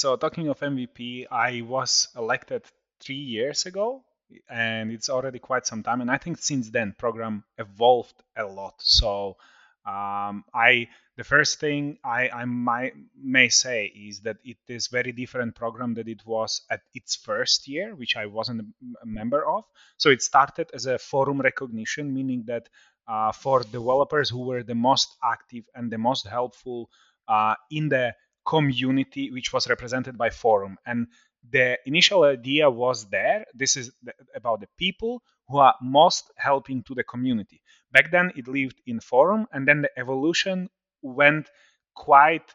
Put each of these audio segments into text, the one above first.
So talking of MVP, I was elected three years ago, and it's already quite some time. And I think since then, program evolved a lot. So um, I the first thing I, I might, may say is that it is very different program that it was at its first year, which I wasn't a member of. So it started as a forum recognition, meaning that uh, for developers who were the most active and the most helpful uh, in the community, which was represented by forum. And the initial idea was there. This is about the people who are most helping to the community. Back then, it lived in forum, and then the evolution went quite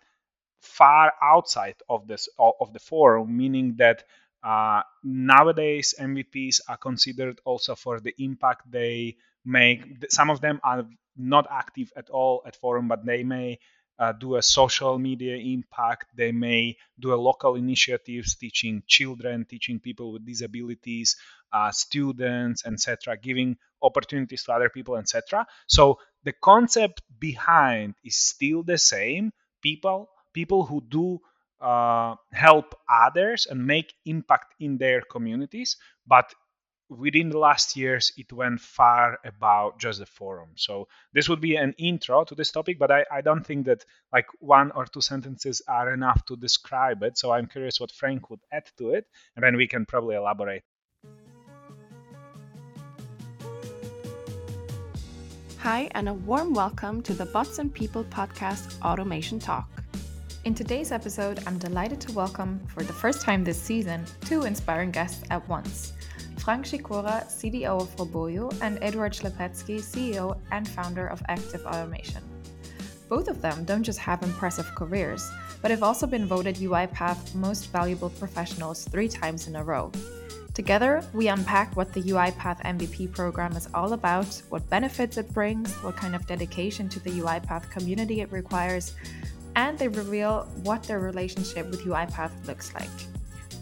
far outside of this of the forum, meaning that uh, nowadays MVPs are considered also for the impact they make. Some of them are not active at all at forum, but they may uh, do a social media impact. They may do a local initiatives teaching children, teaching people with disabilities, uh, students, etc., giving opportunities to other people, etc. So the concept behind is still the same. People, people who do uh, help others and make impact in their communities, but within the last years it went far about just the forum. So this would be an intro to this topic but I, I don't think that like one or two sentences are enough to describe it. So i'm curious what frank would add to it and then we can probably elaborate. Hi, and a warm welcome to the Bots and People podcast Automation Talk. In today's episode, I'm delighted to welcome, for the first time this season, two inspiring guests at once Frank Sikora, CDO of Roboyo, and Edward Schlepetsky, CEO and founder of Active Automation. Both of them don't just have impressive careers, but have also been voted UiPath Most Valuable Professionals three times in a row. Together, we unpack what the UiPath MVP program is all about, what benefits it brings, what kind of dedication to the UiPath community it requires, and they reveal what their relationship with UiPath looks like.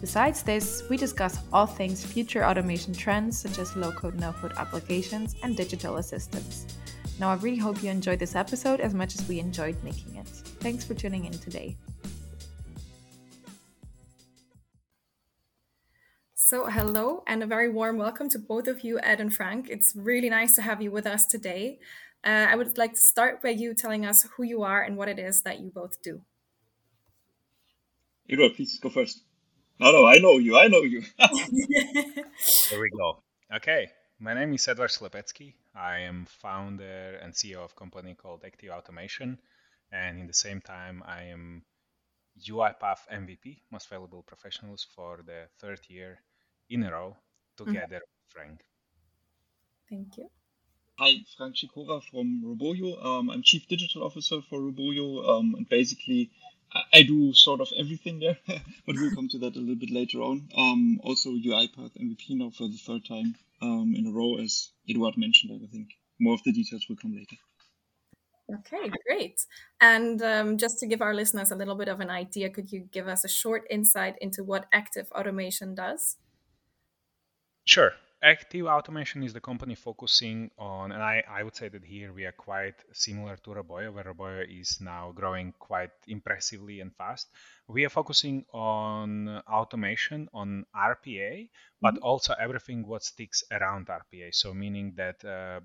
Besides this, we discuss all things future automation trends such as low code, no code applications and digital assistants. Now, I really hope you enjoyed this episode as much as we enjoyed making it. Thanks for tuning in today. So, hello and a very warm welcome to both of you, Ed and Frank. It's really nice to have you with us today. Uh, I would like to start by you telling us who you are and what it is that you both do. Eduard, please go first. No, no, I know you. I know you. there we go. Okay, my name is Edward Slepetsky. I am founder and CEO of a company called Active Automation, and in the same time, I am UiPath MVP, Most Valuable Professionals, for the third year in a row together mm-hmm. Frank. Thank you. Hi, Frank Sikora from Roboyo. Um, I'm Chief Digital Officer for Roboyo, um, and basically I, I, do sort of everything there, but we'll come to that a little bit later on. Um, also UiPath MVP now for the third time um, in a row, as Eduard mentioned. I think more of the details will come later. Okay, great. And um, just to give our listeners a little bit of an idea, could you give us a short insight into what active automation does? Sure. Active Automation is the company focusing on, and I, I would say that here we are quite similar to Roboyo, where Roboyo is now growing quite impressively and fast. We are focusing on automation on RPA, but mm-hmm. also everything what sticks around RPA. So meaning that uh,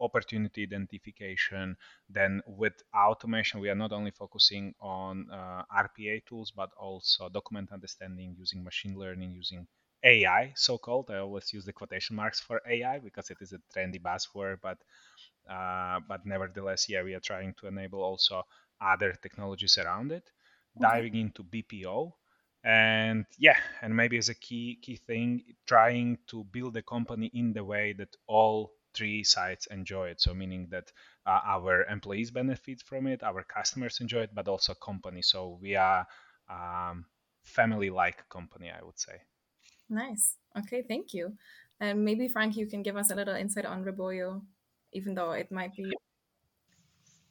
opportunity identification. Then with automation, we are not only focusing on uh, RPA tools, but also document understanding using machine learning, using AI, so called. I always use the quotation marks for AI because it is a trendy buzzword, but uh, but nevertheless, yeah, we are trying to enable also other technologies around it, okay. diving into BPO, and yeah, and maybe as a key key thing, trying to build a company in the way that all three sides enjoy it. So meaning that uh, our employees benefit from it, our customers enjoy it, but also company. So we are um, family-like company, I would say. Nice. Okay, thank you. And maybe Frank, you can give us a little insight on Roboyo, even though it might be.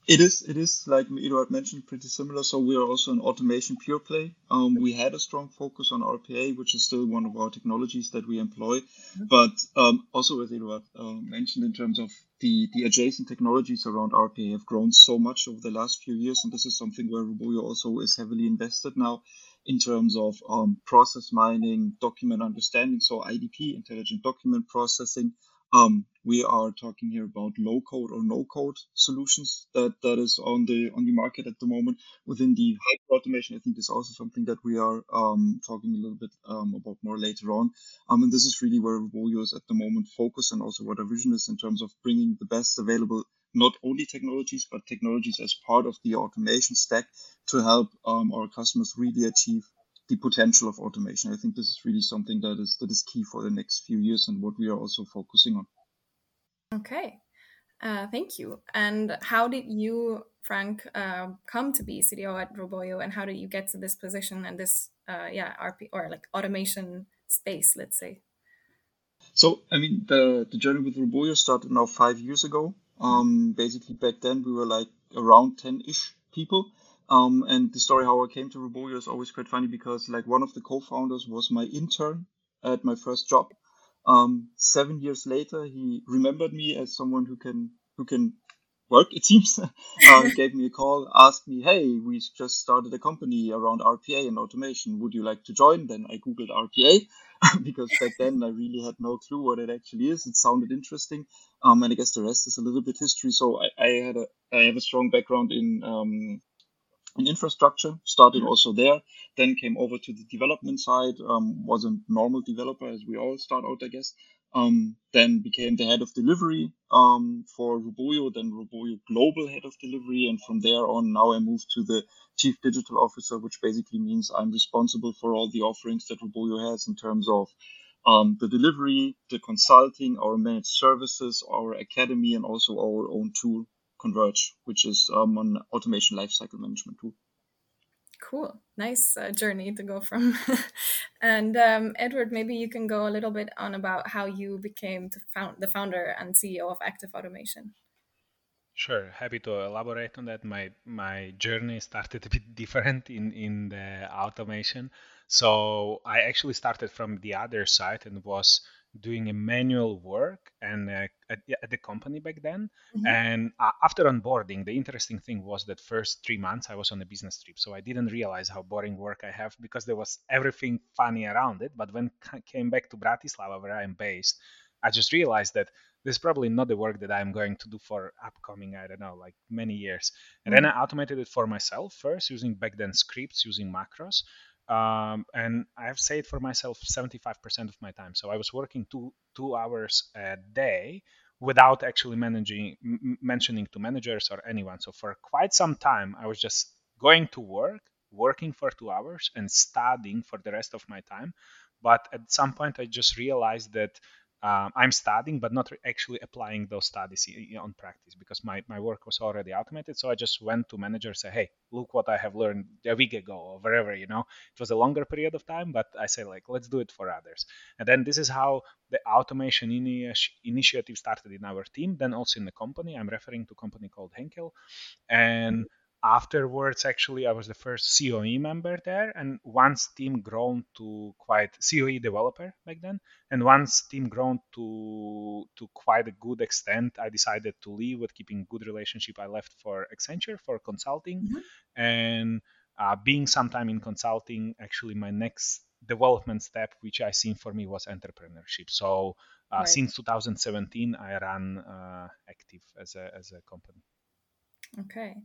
It is. It is like Eduard mentioned, pretty similar. So we are also an automation pure play. Um, we had a strong focus on RPA, which is still one of our technologies that we employ. Mm-hmm. But um, also, as Eduard uh, mentioned, in terms of the the adjacent technologies around RPA have grown so much over the last few years, and this is something where Roboyo also is heavily invested now in terms of um, process mining, document understanding, so IDP, intelligent document processing. Um, we are talking here about low code or no code solutions that, that is on the on the market at the moment. Within the hyper automation, I think is also something that we are um, talking a little bit um, about more later on. Um, and this is really where Roboyo is at the moment focused and also what our vision is in terms of bringing the best available not only technologies, but technologies as part of the automation stack to help um, our customers really achieve the potential of automation. I think this is really something that is that is key for the next few years and what we are also focusing on. Okay, uh, thank you. And how did you, Frank, uh, come to be CTO at Roboyo, and how did you get to this position and this, uh, yeah, RP or like automation space, let's say? So, I mean, the the journey with Roboyo started now five years ago. Um, basically, back then we were like around 10 ish people. Um, and the story how I came to Roboyo is always quite funny because like one of the co-founders was my intern at my first job. Um, seven years later, he remembered me as someone who can who can work. It seems. um, gave me a call, asked me, "Hey, we just started a company around RPA and automation. Would you like to join?" Then I googled RPA because back then I really had no clue what it actually is. It sounded interesting, um, and I guess the rest is a little bit history. So I, I had a I have a strong background in um, in infrastructure. Started mm-hmm. also there. Then came over to the development side. Um, was a normal developer as we all start out, I guess. Um, then became the head of delivery um, for Roboyo, then Roboyo global head of delivery, and from there on, now I moved to the chief digital officer, which basically means I'm responsible for all the offerings that Roboyo has in terms of um, the delivery, the consulting, our managed services, our academy, and also our own tool, Converge, which is um, an automation lifecycle management tool. Cool, nice uh, journey to go from. and um, Edward, maybe you can go a little bit on about how you became found, the founder and CEO of Active Automation. Sure, happy to elaborate on that. My my journey started a bit different in in the automation. So I actually started from the other side and was doing a manual work and uh, at, at, the company back then. Mm-hmm. And uh, after onboarding, the interesting thing was that first three months I was on a business trip, so I didn't realize how boring work I have because there was everything funny around it. But when I came back to Bratislava, where I'm based, I just realized that this is probably not the work that I'm going to do for upcoming, I don't know, like many years. And mm-hmm. then I automated it for myself first using back then scripts, using macros. Um, and I've saved for myself 75% of my time. So I was working two two hours a day without actually managing m- mentioning to managers or anyone. So for quite some time, I was just going to work, working for two hours, and studying for the rest of my time. But at some point, I just realized that um, I'm studying, but not actually applying those studies on practice because my, my work was already automated. So I just went to manager and say, hey, look what I have learned a week ago or wherever, you know. It was a longer period of time, but I say like, let's do it for others. And then this is how the automation initiative started in our team, then also in the company. I'm referring to company called Henkel. And afterwards actually i was the first coe member there and once team grown to quite coe developer back then and once team grown to to quite a good extent i decided to leave with keeping good relationship i left for accenture for consulting mm-hmm. and uh, being sometime in consulting actually my next development step which i seen for me was entrepreneurship so uh, right. since 2017 i ran uh, active as a as a company Okay.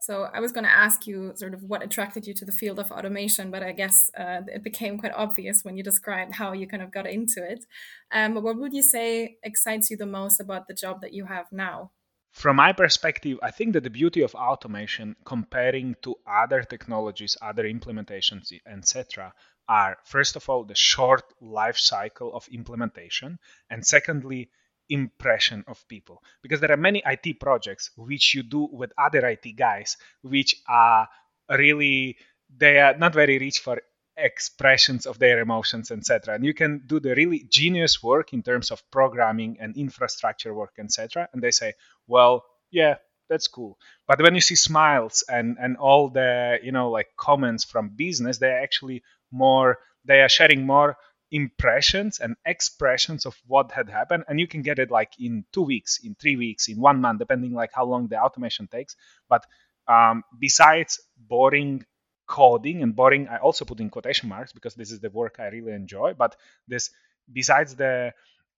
So I was going to ask you sort of what attracted you to the field of automation, but I guess uh, it became quite obvious when you described how you kind of got into it. Um, what would you say excites you the most about the job that you have now? From my perspective, I think that the beauty of automation comparing to other technologies, other implementations, etc., are first of all the short life cycle of implementation, and secondly, impression of people. Because there are many IT projects which you do with other IT guys which are really they are not very rich for expressions of their emotions etc and you can do the really genius work in terms of programming and infrastructure work etc and they say well yeah that's cool. But when you see smiles and and all the you know like comments from business they're actually more they are sharing more impressions and expressions of what had happened and you can get it like in two weeks in three weeks in one month depending like how long the automation takes but um, besides boring coding and boring. I also put in quotation marks because this is the work I really enjoy. But this, besides the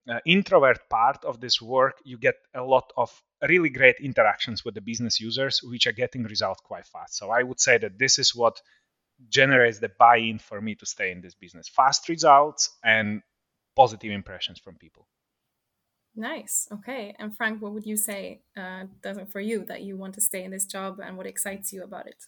uh, introvert part of this work, you get a lot of really great interactions with the business users, which are getting results quite fast. So I would say that this is what generates the buy-in for me to stay in this business: fast results and positive impressions from people. Nice. Okay. And Frank, what would you say uh, does it for you that you want to stay in this job and what excites you about it?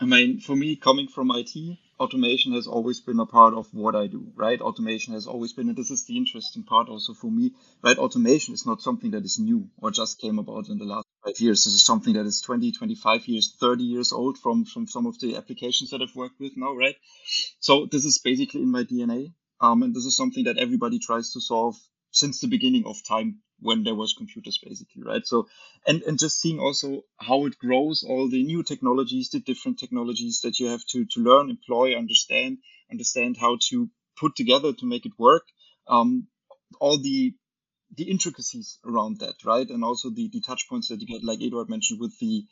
I mean, for me, coming from IT, automation has always been a part of what I do, right? Automation has always been, and this is the interesting part also for me, right? Automation is not something that is new or just came about in the last five years. This is something that is 20, 25 years, 30 years old from, from some of the applications that I've worked with now, right? So this is basically in my DNA. Um, and this is something that everybody tries to solve since the beginning of time when there was computers basically right so and and just seeing also how it grows all the new technologies the different technologies that you have to to learn employ understand understand how to put together to make it work um, all the the intricacies around that right and also the the touch points that you get like eduard mentioned with the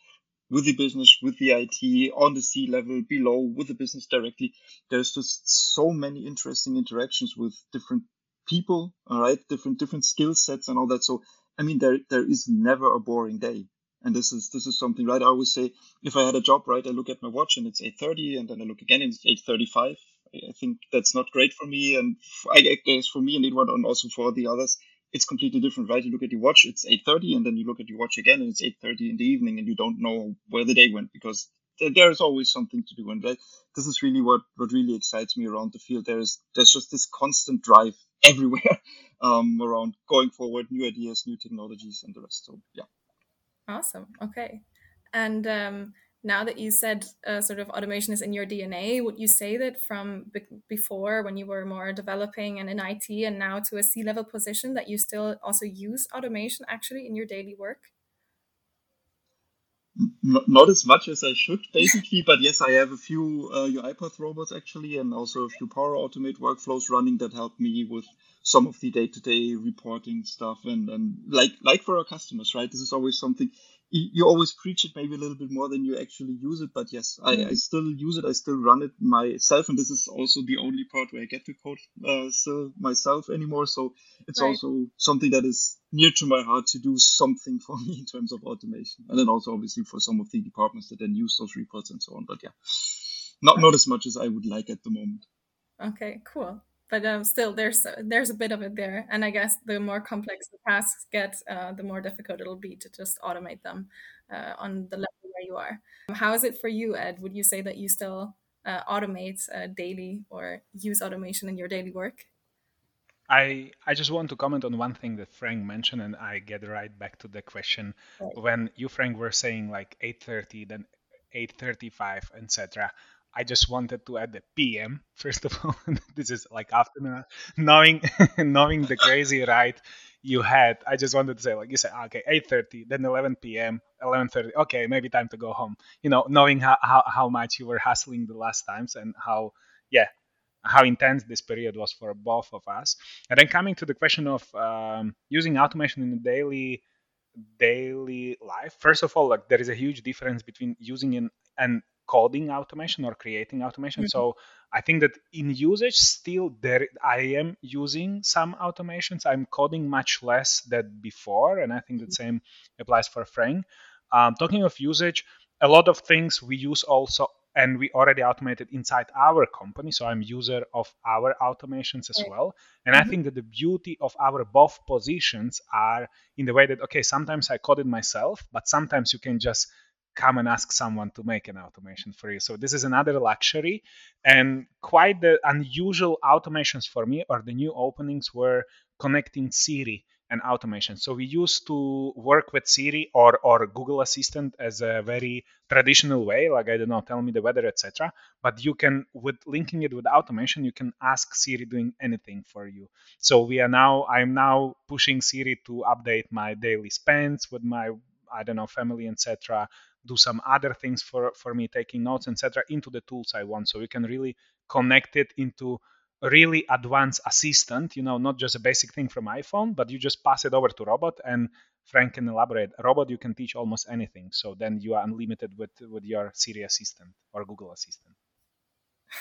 with the business with the it on the c level below with the business directly there's just so many interesting interactions with different people, all right, different different skill sets and all that. So I mean, there there is never a boring day, and this is this is something, right? I always say, if I had a job, right, I look at my watch and it's eight thirty, and then I look again and it's eight thirty-five. I think that's not great for me, and I guess for me and Eduard, and also for the others, it's completely different, right? You look at your watch, it's eight thirty, and then you look at your watch again, and it's eight thirty in the evening, and you don't know where the day went because there's always something to do and right this is really what what really excites me around the field. There's there's just this constant drive everywhere um, around going forward new ideas new technologies and the rest. So yeah. Awesome. Okay. And um, now that you said uh, sort of automation is in your dna would you say that from be- before when you were more developing and in it and now to a c level position that you still also use automation actually in your daily work not as much as I should, basically. but yes, I have a few uh, UiPath robots actually, and also a few Power Automate workflows running that help me with some of the day-to-day reporting stuff. And, and like like for our customers, right? This is always something you always preach it maybe a little bit more than you actually use it but yes I, I, still use it. I still run it myself and this is also the only part where i get to code uh, still myself anymore. So it's right. also something that is near to my heart to do something for me in terms of automation and then also obviously for some of the departments that then use those reports and so on. But yeah not not as much as i would like at the moment. Okay cool but um, still there's there's a bit of it there and i guess the more complex the tasks get uh, the more difficult it'll be to just automate them uh, on the level where you are how is it for you ed would you say that you still uh, automate uh, daily or use automation in your daily work I, I just want to comment on one thing that Frank mentioned, and I get right back to the question. Right. When you, Frank, were saying like 8:30, then 8:35, etc. I just wanted to add the PM first of all. this is like afternoon, knowing knowing the crazy ride you had. I just wanted to say like you said, okay, 8:30, then 11 p.m., 11:30. Okay, maybe time to go home. You know, knowing how, how how much you were hustling the last times and how yeah how intense this period was for both of us. And then coming to the question of um, using automation in the daily daily life. First of all, like there is a huge difference between using an, an coding automation or creating automation. Mm-hmm. So I think that in usage still there I am using some automations. I'm coding much less than before, and I think the mm-hmm. same applies for Frank. Um, talking of usage, a lot of things we use also and we already automated inside our company so i'm user of our automations as well and mm-hmm. i think that the beauty of our both positions are in the way that okay sometimes i code it myself but sometimes you can just come and ask someone to make an automation for you. So this is another luxury and quite the unusual automations for me or the new openings were connecting Siri and automation. So we used to work with Siri or, or Google Assistant as a very traditional way, like I don't know, tell me the weather, etc. But you can, with linking it with automation, you can ask Siri doing anything for you. So we are now, I'm now pushing Siri to update my daily spends with my I don't know, family, etc do some other things for for me taking notes etc into the tools i want so you can really connect it into really advanced assistant, you know, not just a basic thing from iPhone, but you just pass it over to robot and Frank can elaborate. Robot you can teach almost anything. So then you are unlimited with with your Siri assistant or Google assistant.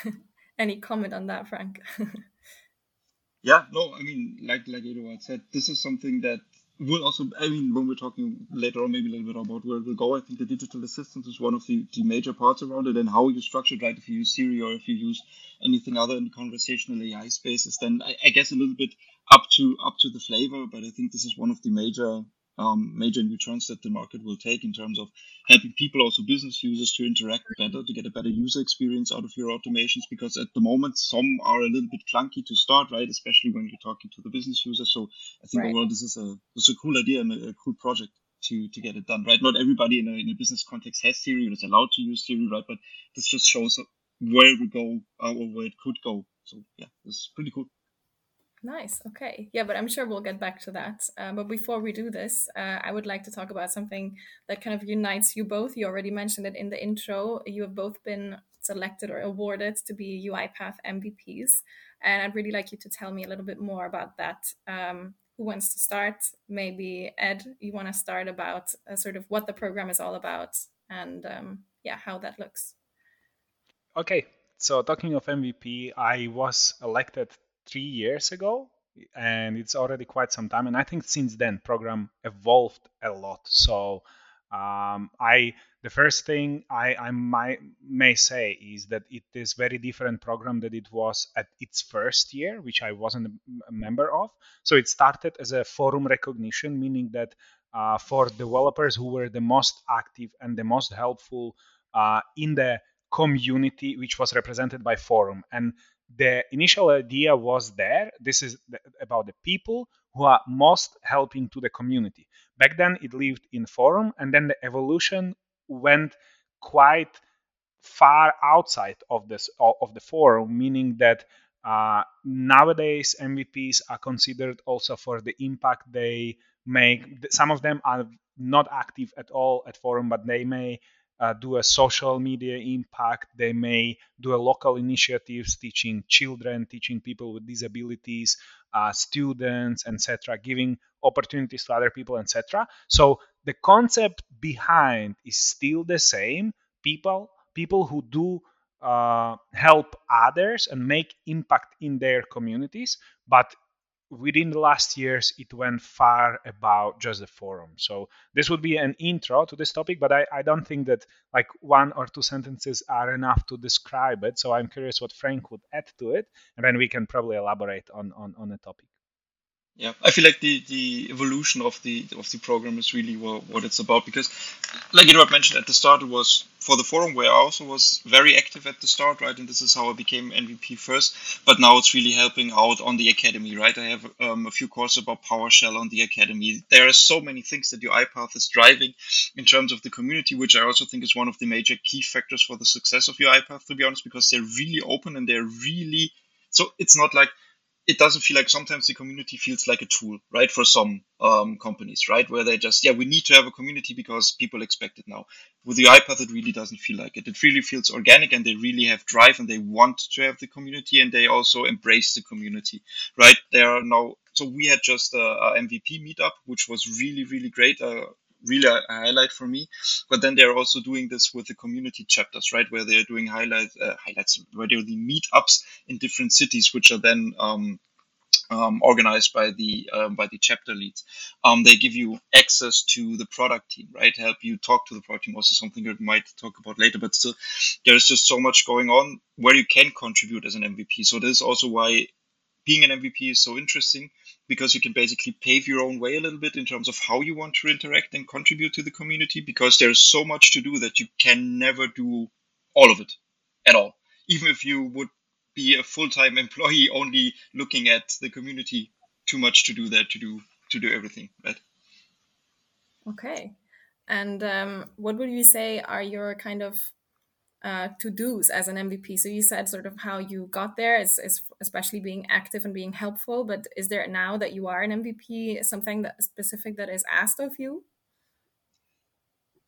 Any comment on that, Frank? yeah, no, I mean, like like Eduard said, this is something that will also, I mean, when we're talking later on, maybe a little bit about where it will go, I think the digital assistant is one of the, the major parts around it and how you structure it, right? If you use Siri or if you use anything other in the conversational AI spaces, then I, I guess a little bit up to up to the flavor. But I think this is one of the major um, major new trends that the market will take in terms of helping people, also business users, to interact better, to get a better user experience out of your automations. Because at the moment, some are a little bit clunky to start, right? Especially when you're talking to the business user. So I think right. overall, this is a this is a cool idea and a, a, cool project to to get it done, right? Not everybody in a, in a business context has Siri or is allowed to use Siri, right? But this just shows where we go uh, or where it could go. So yeah, it's pretty cool. Nice. Okay. Yeah, but I'm sure we'll get back to that. Uh, but before we do this, uh, I would like to talk about something that kind of unites you both. You already mentioned it in the intro. You have both been selected or awarded to be UiPath MVPs. And I'd really like you to tell me a little bit more about that. Um, who wants to start? Maybe Ed, you want to start about uh, sort of what the program is all about and um, yeah, how that looks. Okay. So, talking of MVP, I was elected three years ago and it's already quite some time and i think since then program evolved a lot. So um, i the first thing i, I might, may say is that it is very different program that it was at its first year which i wasn't a member of. So it started as a forum recognition meaning that uh, for developers who were the most active and the most helpful uh, in the community which was represented by forum. And the initial idea was there. This is about the people who are most helping to the community. Back then, it lived in forum, and then the evolution went quite far outside of this of the forum, meaning that uh, nowadays MVPs are considered also for the impact they make. Some of them are not active at all at forum, but they may uh, do a social media impact. They may do a local initiatives teaching children, teaching people with disabilities, uh, students, etc., giving opportunities to other people, etc. So the concept behind is still the same. People, people who do uh, help others and make impact in their communities, but within the last years it went far about just the forum. So this would be an intro to this topic but I, I don't think that like one or two sentences are enough to describe it. So i'm curious what frank would add to it and then we can probably elaborate on on, on the topic yeah i feel like the the evolution of the of the program is really what, what it's about because like Eduard mentioned at the start it was for the forum where i also was very active at the start right and this is how i became mvp first but now it's really helping out on the academy right? I have um, a few courses about powershell on the academy. There are so many things that UiPath is driving in terms of the community which i also think is one of the major key factors for the success of UiPath to be honest because they're really open and they're really so it's not like it doesn't feel like sometimes the community feels like a tool, right? For some um, companies, right? Where they just, yeah, we need to have a community because people expect it now. With the UiPath, it really doesn't feel like it. It really feels organic and they really have drive and they want to have the community and they also embrace the community, right? There are now, so we had just a, a MVP meetup, which was really, really great. Uh, really a highlight for me. But then they're also doing this with the community chapters, right, where they're doing highlights, uh, highlights, where they're the meetups in different cities, which are then um, um, organized by the um, by the chapter leads. Um, they give you access to the product team, right? Help you talk to the product team. Also something that we might talk about later, but still, there's just so much going on where you can contribute as an MVP. So this is also why being an MVP is so interesting because you can basically pave your own way a little bit in terms of how you want to interact and contribute to the community because there's so much to do that you can never do all of it at all. Even if you would be a full-time employee only looking at the community, too much to do that to do to do everything, right? Okay. And um, what would you say are your kind of uh, to dos as an MVP? So you said sort of how you got there is, is especially being active and being helpful. But is there now that you are an MVP something that specific that is asked of you?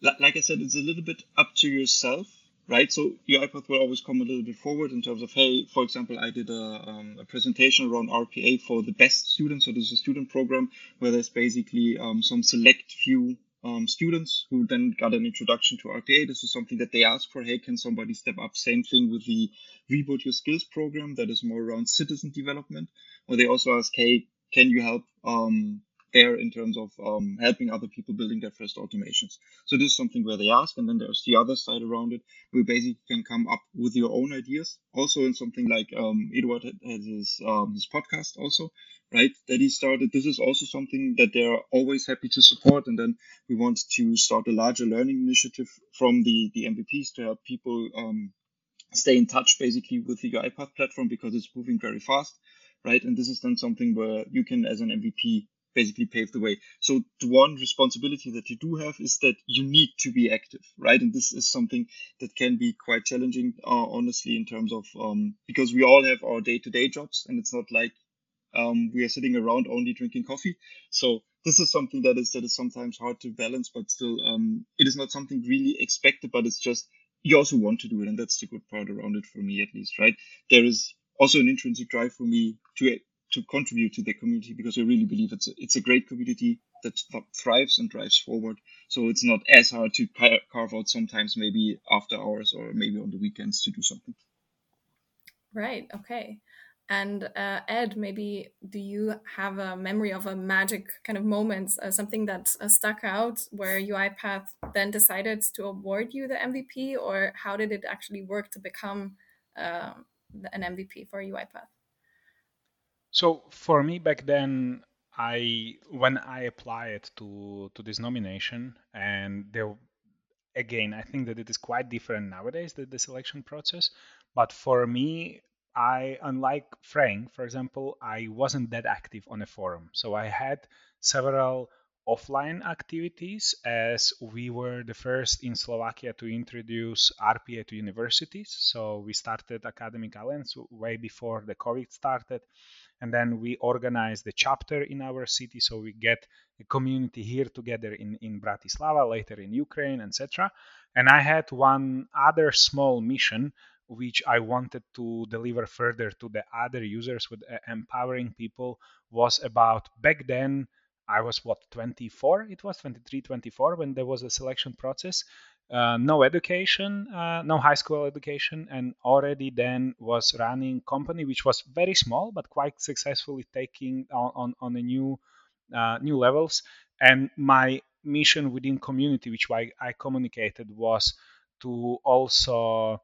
Like I said, it's a little bit up to yourself right? So UiPath will always come a little bit forward in terms of, hey, for example, I did a, um, a presentation around RPA for the best students. So this is a student program where there's basically um, some select few um, students who then got an introduction to RPA. This is something that they asked for. Hey, can somebody step up? Same thing with the Reboot Your Skills program that is more around citizen development, where they also ask, hey, can you help um, there in terms of um, helping other people building their first automations. So this is something where they ask, and then there's the other side around it. We basically can come up with your own ideas. Also in something like um, Eduard has his um, his podcast also, right? That he started. This is also something that they're always happy to support. And then we want to start a larger learning initiative from the the MVPs to help people um, stay in touch basically with the UiPath platform because it's moving very fast right? And this is then something where you can, as an MVP, basically pave the way. So the one responsibility that you do have is that you need to be active, right? And this is something that can be quite challenging, uh, honestly, in terms of um, because we all have our day-to-day jobs, and it's not like um, we are sitting around only drinking coffee. So this is something that is that is sometimes hard to balance, but still, um, it is not something really expected, but it's just you also want to do it, and that's the good part around it for me, at least, right? There is also an intrinsic drive for me to to contribute to the community because I really believe it's a, it's a great community that thrives and drives forward. So it's not as hard to carve out sometimes maybe after hours or maybe on the weekends to do something. Right. Okay. And uh, Ed, maybe do you have a memory of a magic kind of moment, uh, something that uh, stuck out where UiPath then decided to award you the MVP, or how did it actually work to become um, an MVP for UiPath? So for me back then, I when I applied to to this nomination, and there again, I think that it is quite different nowadays the, the selection process. But for me, I unlike Frank, for example, I wasn't that active on a forum, so I had several offline activities as we were the first in Slovakia to introduce RPA to universities. So we started Academic Alliance way before the COVID started and then we organize the chapter in our city. So we get a community here together in, in bratislava later in ukraine etc and i had one other small mission which i wanted to deliver further to the other users with uh, empowering people was about back then i was what 24 it was 23 24 when there was a selection process uh, no education, uh, no high school education, and already then was running company which was very small but quite successfully taking on on, on a new uh, new levels. And my mission within community, which I, I communicated, was to also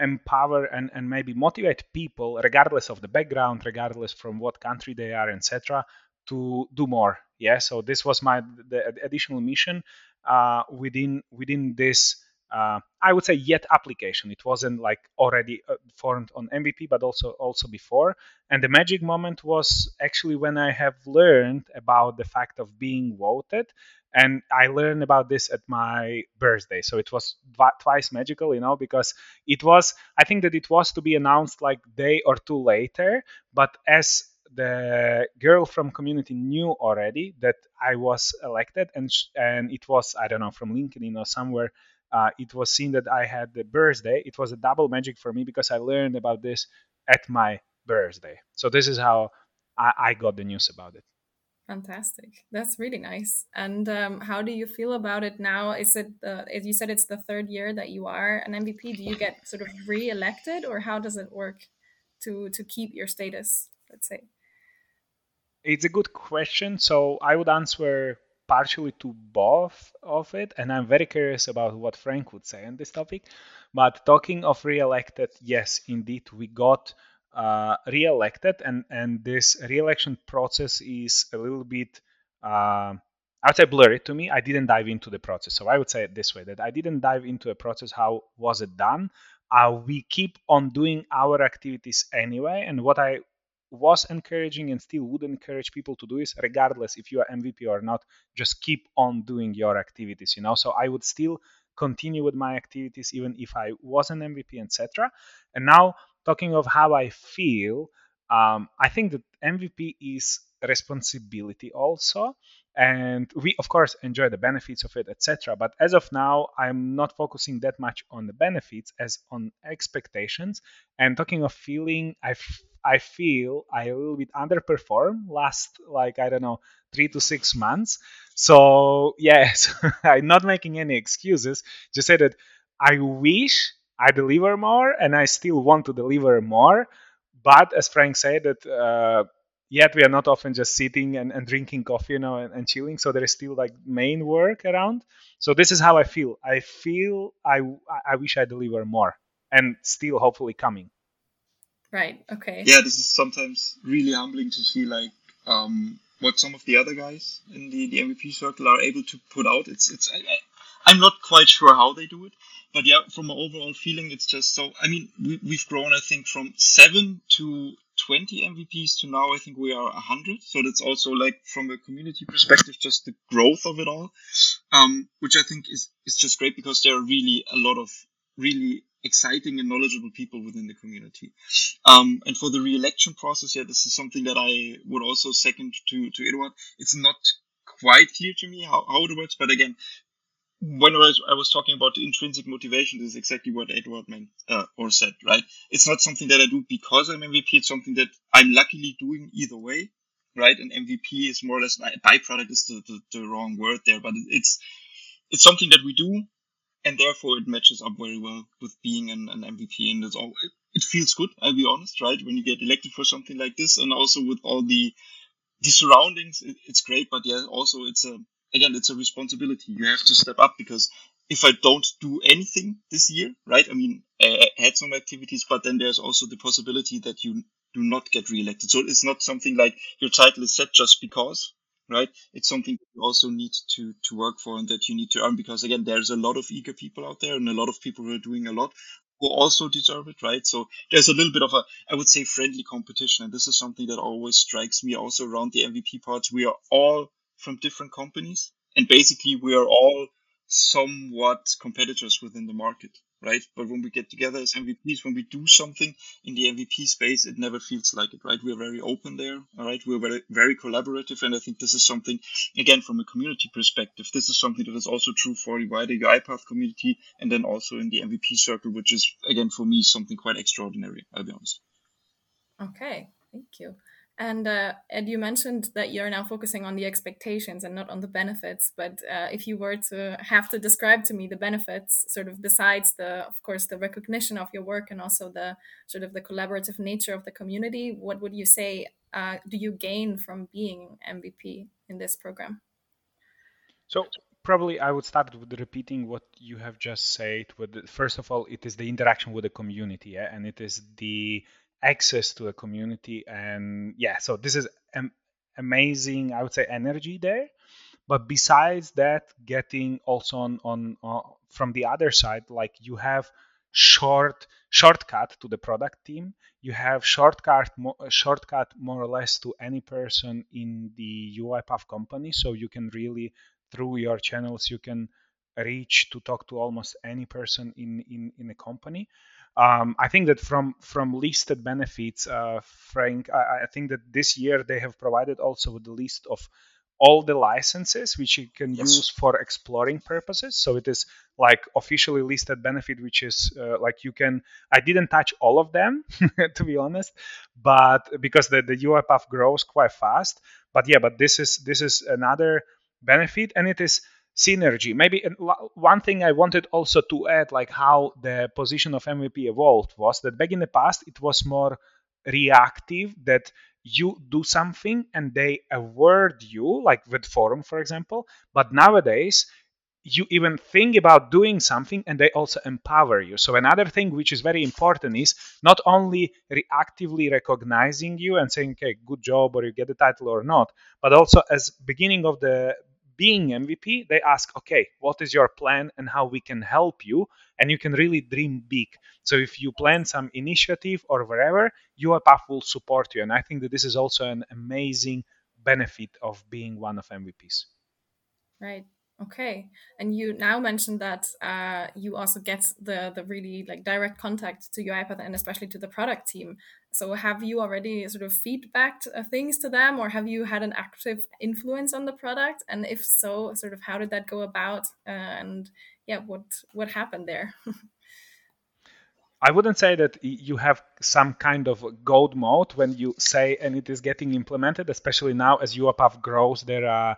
empower and, and maybe motivate people regardless of the background regardless from what country they are etc to do more yeah so this was my the additional mission uh, within within this uh, I would say yet application. It wasn't like already uh, formed on MVP, but also also before. And the magic moment was actually when I have learned about the fact of being voted, and I learned about this at my birthday. So it was twice magical, you know, because it was. I think that it was to be announced like day or two later, but as the girl from community knew already that I was elected, and sh- and it was I don't know from LinkedIn or somewhere. Uh, it was seen that I had the birthday. It was a double magic for me because I learned about this at my birthday. So this is how I, I got the news about it. Fantastic. That's really nice. And um, how do you feel about it now? Is it, uh, you said, it's the third year that you are an MVP. Do you get sort of re-elected, or how does it work to to keep your status? Let's say. It's a good question. So I would answer partially to both of it, and I'm very curious about what Frank would say on this topic. But talking of re-elected, yes, indeed, we got uh, re-elected, and and this re-election process is a little bit. Uh, I would say blurry to me. I didn't dive into the process, so I would say it this way: that I didn't dive into a process. How was it done? Uh, we keep on doing our activities anyway, and what I was encouraging and still would encourage people to do is regardless if you are mvp or not just keep on doing your activities you know? So i would still continue with my activities even if i was an mvp etc and now talking of how i feel um, i think that mvp is responsibility also. And we of course enjoy the benefits of it etc but as of now i'm not focusing that much on the benefits as on expectations. And talking of feeling i I feel I a little bit underperform last like I don't know three to six months. So yes, I'm not making any excuses. Just say that I wish I deliver more, and I still want to deliver more. But as Frank said, that uh, yet we are not often just sitting and, and drinking coffee, you know, and, and, chilling. So there is still like main work around. So this is how I feel. I feel I I wish I deliver more, and still hopefully coming. Right. Okay. Yeah, this is sometimes really humbling to see like um, what some of the other guys in the, the MVP circle are able to put out. It's it's I, am not quite sure how they do it, but yeah, from an overall feeling, it's just so. I mean, we, we've grown, I think, from seven to 20 MVPs to now I think we are 100. So that's also like from a community perspective, just the growth of it all, um, which I think is, is just great because there are really a lot of really exciting and knowledgeable people within the community. Um, and for the re-election process, yeah, this is something that I would also second to, to Eduard. It's not quite clear to me how, how it works, but again, when I was, I was talking about intrinsic motivation, this is exactly what Eduard meant uh, or said, right? It's not something that I do because I'm MVP. It's something that I'm luckily doing either way, right? And MVP is more or less a byproduct is the, the, the wrong word there, but it's it's something that we do and therefore it matches up very well with being an, an MVP. And it's all it, it feels good. I'll be honest, right? When you get elected for something like this, and also with all the the surroundings, it, it's great. But yeah, also it's a again, it's a responsibility. You have to step up because if I don't do anything this year, right? I mean, I, I had some activities, but then there's also the possibility that you do not get reelected. So it's not something like your title is set just because, right? It's something that you also need to to work for and that you need to earn because again, there's a lot of eager people out there and a lot of people who are doing a lot who also deserve it, right? So there's a little bit of a, I would say, friendly competition, and this is something that always strikes me also around the MVP parts. We are all from different companies, and basically we are all somewhat competitors within the market right? But when we get together as MVPs, when we do something in the MVP space, it never feels like it, right? We're very open there, all right? We're very, very collaborative. And I think this is something, again, from a community perspective, this is something that is also true for the wider UiPath community and then also in the MVP circle, which is, again, for me, something quite extraordinary, I'll be honest. Okay, thank you. And uh, you mentioned that you're now focusing on the expectations and not on the benefits. But uh, if you were to have to describe to me the benefits, sort of besides the, of course, the recognition of your work and also the sort of the collaborative nature of the community, what would you say uh, do you gain from being MVP in this program? So probably I would start with repeating what you have just said. With first of all, it is the interaction with the community, yeah? and it is the access to a community and yeah so this is am- amazing i would say energy there. But besides that getting also on, on, on from the other side like you have short shortcut to the product team. You have shortcut mo- uh, shortcut more or less to any person in the uipath company. So you can really through your channels you can reach to talk to almost any person in in, in a company um, I think that from from listed benefits, uh, Frank, I, I, think that this year they have provided also the list of all the licenses which you can yes. use for exploring purposes. So it is like officially listed benefit, which is uh, like you can. I didn't touch all of them to be honest, but because the the UiPath grows quite fast. But yeah, but this is this is another benefit, and it is synergy. Maybe one thing I wanted also to add, like how the position of MVP evolved, was that back in the past it was more reactive that you do something and they award you, like with Forum, for example. But nowadays, you even think about doing something and they also empower you. So, another thing which is very important is not only reactively recognizing you and saying, okay, good job, or you get the title or not, but also as beginning of the being MVP, they ask, okay, what is your plan and how we can help you? And you can really dream big. So if you plan some initiative or wherever, UiPath will support you. And I think that this is also an amazing benefit of being one of MVPs. Right. Okay, and you now mentioned that uh, you also get the the really like direct contact to UiPath and especially to the product team. So have you already sort of feedbacked uh, things to them, or have you had an active influence on the product? And if so, sort of how did that go about? Uh, and yeah, what what happened there? I wouldn't say that you have some kind of gold mode when you say and it is getting implemented, especially now as UiPath grows. There are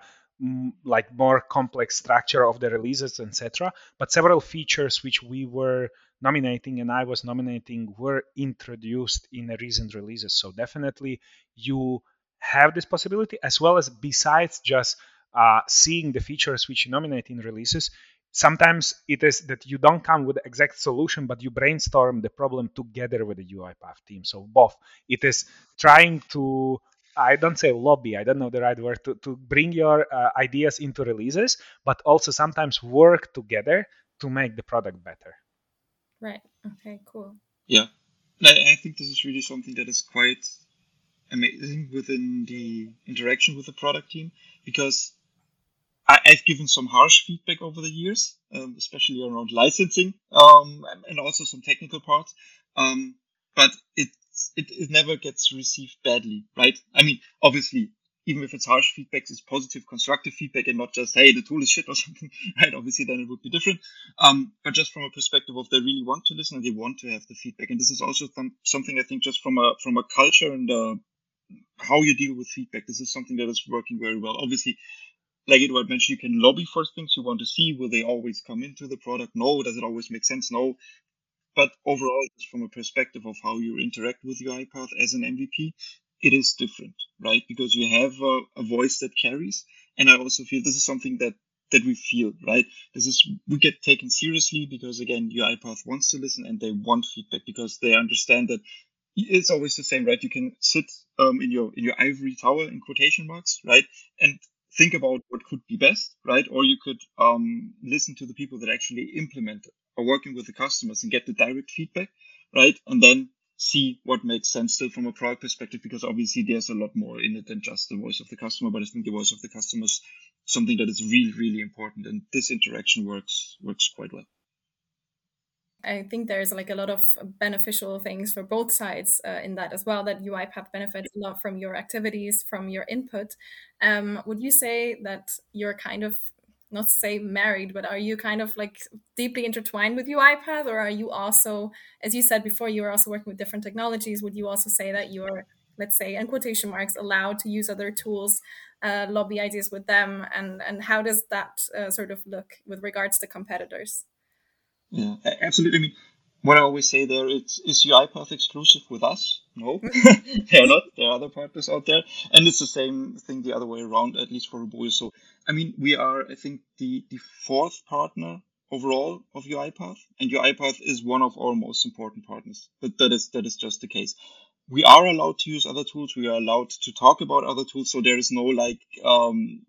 like more complex structure of the releases, etc. But several features which we were nominating and I was nominating were introduced in recent releases. So definitely you have this possibility as well as besides just uh, seeing the features which you nominate in releases, sometimes it is that you don't come with the exact solution, but you brainstorm the problem together with the UiPath team. So both. It is trying to I don't say lobby, I don't know the right word, to, to bring your uh, ideas into releases, but also sometimes work together to make the product better. Right. Okay, cool. Yeah. I, I think this is really something that is quite amazing within the interaction with the product team because I, have given some harsh feedback over the years, um, especially around licensing um, and also some technical parts. Um, but it it, it never gets received badly, right? I mean, obviously, even if it's harsh feedback, it's positive, constructive feedback, and not just hey, the tool is shit or something, right? Obviously, then it would be different. Um, but just from a perspective of they really want to listen and they want to have the feedback, and this is also th- something I think just from a from a culture and uh, how you deal with feedback. This is something that is working very well. Obviously, like Eduard mentioned, you can lobby for things you want to see. Will they always come into the product? No. Does it always make sense? No. But overall, from a perspective of how you interact with UiPath as an MVP, it is different, right? Because you have a, a voice that carries. And I also feel this is something that that we feel, right? This is we get taken seriously because again, UiPath wants to listen and they want feedback because they understand that it's always the same, right? You can sit um, in your in your ivory tower in quotation marks, right, and think about what could be best, right? Or you could um, listen to the people that actually implement it or working with the customers and get the direct feedback, right? And then see what makes sense still from a product perspective, because obviously there's a lot more in it than just the voice of the customer. But I think the voice of the customer is something that is really, really important, and this interaction works works quite well. I think there's like a lot of beneficial things for both sides uh, in that as well. That UiPath benefits a lot from your activities, from your input. Um, would you say that you're kind of not to say married, but are you kind of like deeply intertwined with UiPath, or are you also, as you said before, you are also working with different technologies? Would you also say that you're, let's say, in quotation marks, allowed to use other tools, uh, lobby ideas with them, and and how does that uh, sort of look with regards to competitors? Yeah, absolutely. I mean, what I always say there, it's is UiPath exclusive with us? No, they're not. There are other partners out there, and it's the same thing the other way around, at least for Roboyo. So, I mean, we are, I think, the the fourth partner overall of UiPath, and UiPath is one of our most important partners. But that is that is just the case. We are allowed to use other tools. We are allowed to talk about other tools. So there is no like um,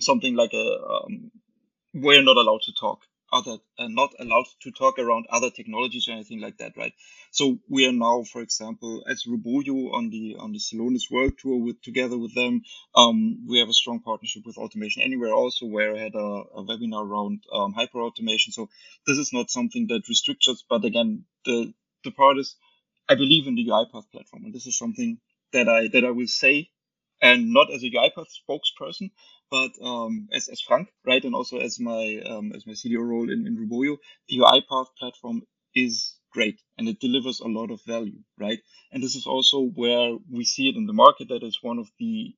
something like a um, we're not allowed to talk other uh, not allowed to talk around other technologies or anything like that, right? So we are now, for example, as Roboyo on the on the Celonis World Tour with together with them. Um, we have a strong partnership with Automation Anywhere also, where I had a, a webinar around um, hyper automation. So this is not something that restricts us, but again, the the part is I believe in the UiPath platform, and this is something that I that I will say, and not as a UiPath spokesperson, but um, as, as Frank, right, and also as my um, as my CDO role in, in Roboyo, the UiPath platform is great and it delivers a lot of value, right? And this is also where we see it in the market that it's one of the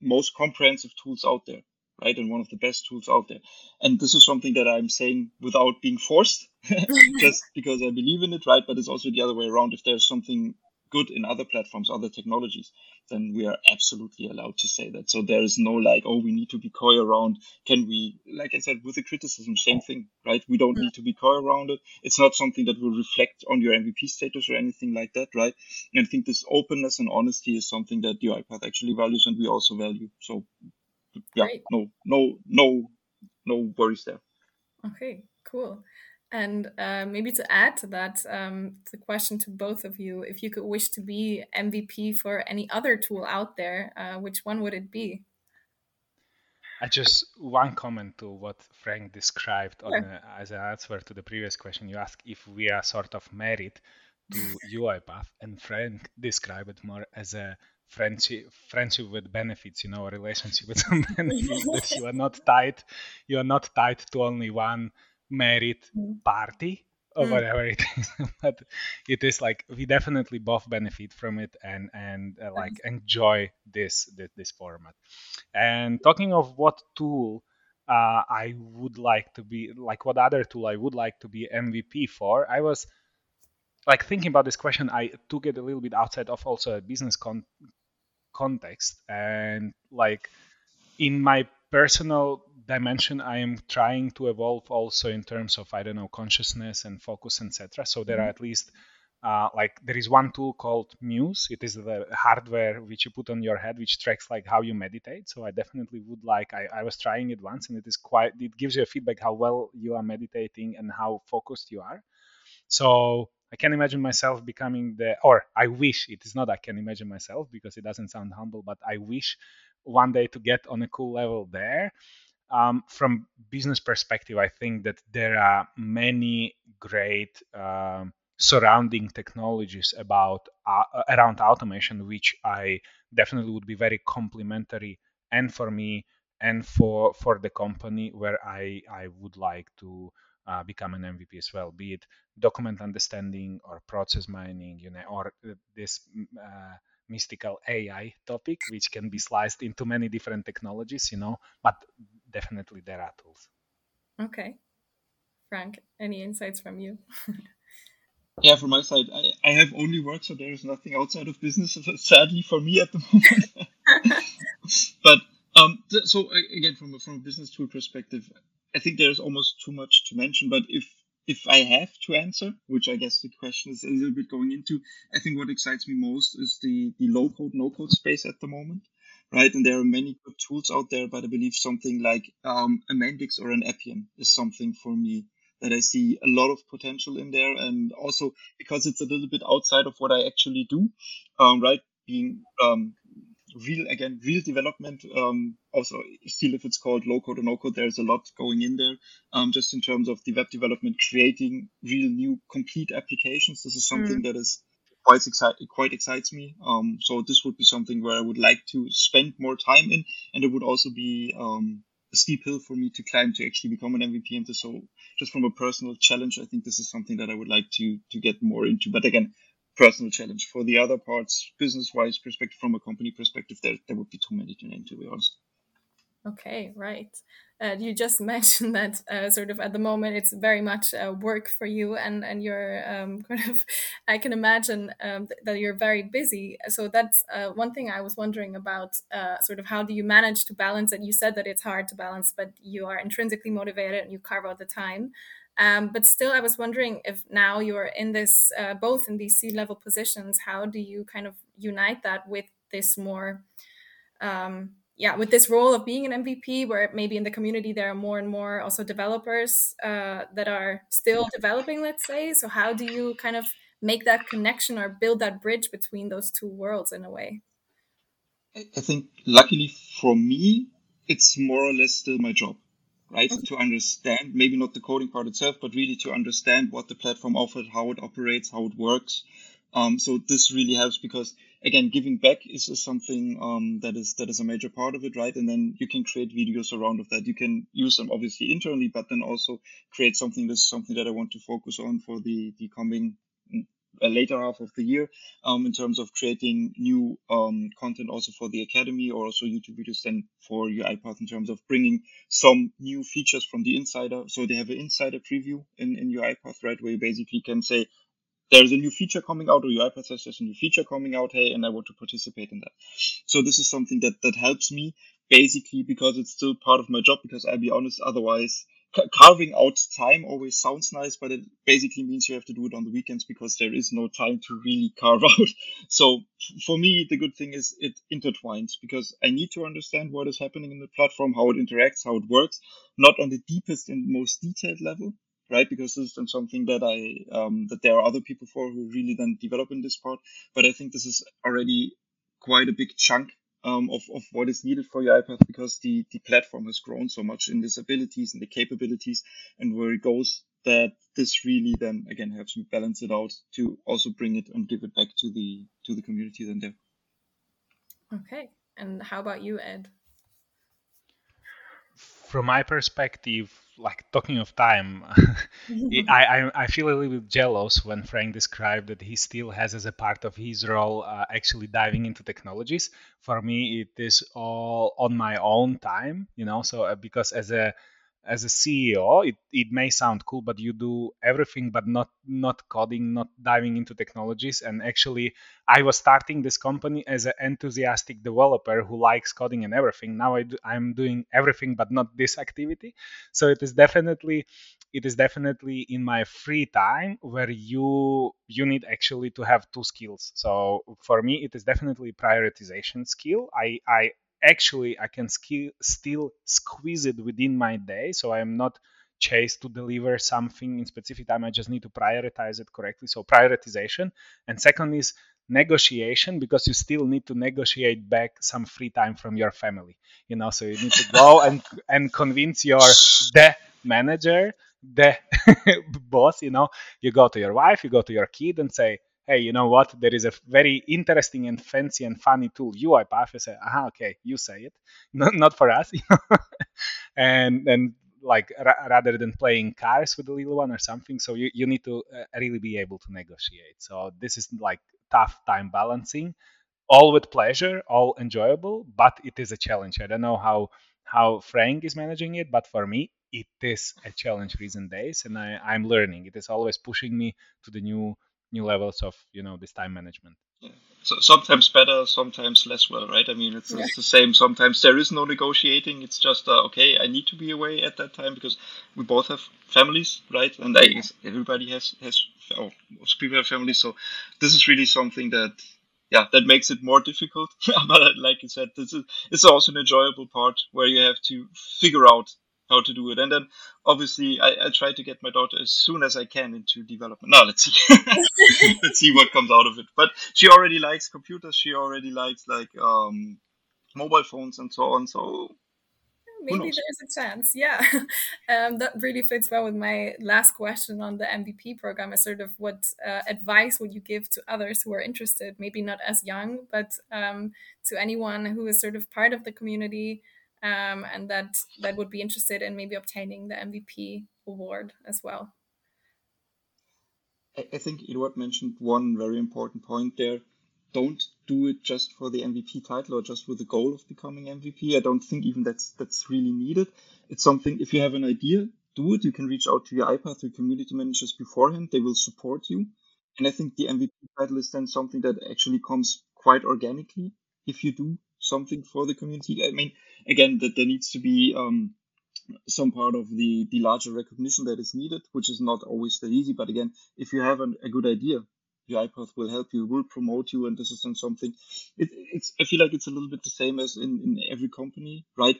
most comprehensive tools out there, right? And one of the best tools out there. And this is something that I'm saying without being forced, just because I believe in it, right? But it's also the other way around. If there's something good in other platforms, other technologies, then we are absolutely allowed to say that. So there is no like, oh, we need to be coy around. Can we, like I said, with the criticism, same thing, right? We don't mm. need to be coy around it. It's not something that will reflect on your MVP status or anything like that, right? And I think this openness and honesty is something that the UiPath actually values and we also value. So yeah, Great. no, no, no, no worries there. Okay, cool. And uh, maybe to add to that, um, the question to both of you: if you could wish to be MVP for any other tool out there, uh, which one would it be? I just one comment to what Frank described as an answer to the previous question. You asked if we are sort of married to UiPath, and Frank described it more as a friendship friendship with benefits you know a relationship with some benefits that you are not tied you are not tied to only one merit mm. party or mm. whatever it is but it is like we definitely both benefit from it and and uh, like enjoy this, this, this format and talking of what tool uh, i would like to be like what other tool i would like to be mvp for i was like thinking about this question i took it a little bit outside of also a business con- context and like in my personal dimension i am trying to evolve also in terms of i don't know consciousness and focus etc so there are mm-hmm. at least uh, like there is one tool called muse it is the hardware which you put on your head which tracks like how you meditate so i definitely would like I, I was trying it once and it is quite it gives you a feedback how well you are meditating and how focused you are so I can imagine myself becoming the, or I wish it is not I can imagine myself because it doesn't sound humble, but I wish one day to get on a cool level there. Um, from business perspective, I think that there are many great um, surrounding technologies about uh, around automation, which I definitely would be very complementary and for me and for for the company where I I would like to uh, become an MVP as well, be it document understanding or process mining, you know, or uh, this mm, uh, mystical AI topic, which can be sliced into many different technologies, you know, but definitely there are tools. Okay. Frank, any insights from you? yeah, from my side, I, I have only work, so there is nothing outside of business, sadly for me at the moment. but um, so again, from a, from a business tool perspective, I think there's almost too much to mention, but if if I have to answer, which I guess the question is a little bit going into, I think what excites me most is the the low code no code space at the moment, right? And there are many good tools out there, but I believe something like um, a Mendix or an Appian is something for me that I see a lot of potential in there, and also because it's a little bit outside of what I actually do, um, right? Being um, real again real development um, also still if it's called low code or no code there's a lot going in there um, just in terms of the web development creating real new complete applications this is something mm. that is quite exciting quite excites me um, so this would be something where i would like to spend more time in and it would also be um, a steep hill for me to climb to actually become an mvp into so just from a personal challenge i think this is something that i would like to to get more into but again personal challenge. For the other parts, business wise perspective, from a company perspective, there, there would be too many to name, to be honest. Okay, right. Uh, you just mentioned that uh, sort of at the moment it's very much uh, work for you, and and you're um, kind of. I can imagine um, th- that you're very busy. So that's uh, one thing I was wondering about. Uh, sort of how do you manage to balance it? You said that it's hard to balance, but you are intrinsically motivated and you carve out the time. Um, but still, I was wondering if now you're in this, uh, both in these C level positions, how do you kind of unite that with this more, um, yeah, with this role of being an MVP, where maybe in the community there are more and more also developers uh, that are still developing, let's say. So, how do you kind of make that connection or build that bridge between those two worlds in a way? I think, luckily for me, it's more or less still my job right? To understand, maybe not the coding part itself, but really to understand what the platform offered, how it operates, how it works. Um, so this really helps because again, giving back is, is something um, that is that is a major part of it, right? And then you can create videos around of that. You can use them obviously internally, but then also create something that's something that I want to focus on for the the coming uh, later half of the year um, in terms of creating new um, content also for the academy or also YouTube videos then for UiPath in terms of bringing some new features from the insider. So they have an insider preview in, in UiPath, right, where you basically can say, there's a new feature coming out or UiPath says there's a new feature coming out, hey, and I want to participate in that. So this is something that, that helps me basically because it's still part of my job because I'll be honest, otherwise carving out time always sounds nice, but it basically means you have to do it on the weekends because there is no time to really carve out. So for me, the good thing is it intertwines because I need to understand what is happening in the platform, how it interacts, how it works, not on the deepest and most detailed level, right? Because this is then something that I um, that there are other people for who really then develop in this part. But I think this is already quite a big chunk um, of, of what is needed for your UiPath because the, the platform has grown so much in its abilities and the capabilities and where it goes that this really then again helps me balance it out to also bring it and give it back to the to the community then there. Okay. And how about you, Ed? From my perspective, like talking of time, I, I, I feel a little bit jealous when Frank described that he still has as a part of his role uh, actually diving into technologies. For me, it is all on my own time, you know. So uh, because as a as a CEO, it, it may sound cool, but you do everything, but not not coding, not diving into technologies. And actually, I was starting this company as an enthusiastic developer who likes coding and everything. Now I do, I'm doing everything, but not this activity. So it is definitely it is definitely in my free time where you you need actually to have two skills. So for me, it is definitely prioritization skill. I I actually I can sk- still squeeze it within my day. So I am not chased to deliver something in specific time. I just need to prioritize it correctly. So prioritization. And second is negotiation because you still need to negotiate back some free time from your family. You know, so you need to go and and convince your the manager, the boss. You know, you go to your wife, you go to your kid, and say, hey, you know what? There is a very interesting and fancy and funny tool, UiPath. I say, aha, okay, you say it, not, not for us. and and like ra- rather than playing cars with the little one or something, so you, you need to uh, really be able to negotiate. So this is like tough time balancing, all with pleasure, all enjoyable, but it is a challenge. I don't know how how Frank is managing it, but for me, it is a challenge recent days, and I, I'm learning. It is always pushing me to the new new levels of you know this time management. Yeah. so sometimes better sometimes less well right? I mean it's, yeah. it's the same. Sometimes there is no negotiating. It's just uh, okay i need to be away at that time because we both have families right? And I guess everybody has has oh, most people have families. So this is really something that yeah that makes it more difficult. But like you said this is it's also an enjoyable part where you have to figure out how to do it. And then obviously I, I try to get my daughter as soon as I can into development. Now let's see. let's see what comes out of it. But she already likes computers. She already likes like um, mobile phones and so on. So maybe there's a chance. Yeah, um, that really fits well with my last question on the MVP program. Is sort of what uh, advice would you give to others who are interested, maybe not as young, but um, to anyone who is sort of part of the community um, and that that would be interested in maybe obtaining the MVP award as well. I think Eduard mentioned one very important point there. Don't do it just for the MVP title or just with the goal of becoming MVP. I don't think even that's that's really needed. It's something if you have an idea, do it. You can reach out to your UiPath or community managers beforehand. They will support you. And I think the MVP title is then something that actually comes quite organically if you do something for the community. I mean, again, that there needs to be um, some part of the the larger recognition that is needed, which is not always that easy. But again, if you have an, a good idea, your UiPath will help you, will promote you, and this is something. It, it's I feel like it's a little bit the same as in in every company, right?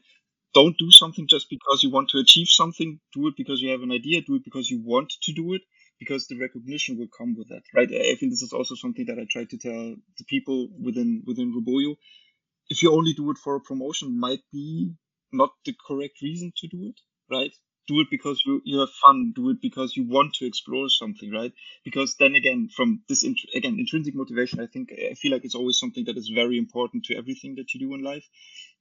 Don't do something just because you want to achieve something. Do it because you have an idea. Do it because you want to do it because the recognition will come with that, right? I feel this is also something that I try to tell the people within within Roboyo if you only do it for a promotion might be not the correct reason to do it, right? Do it because you, you have fun. Do it because you want to explore something, right? Because then again, from this int- again intrinsic motivation, I think I feel like it's always something that is very important to everything that you do in life.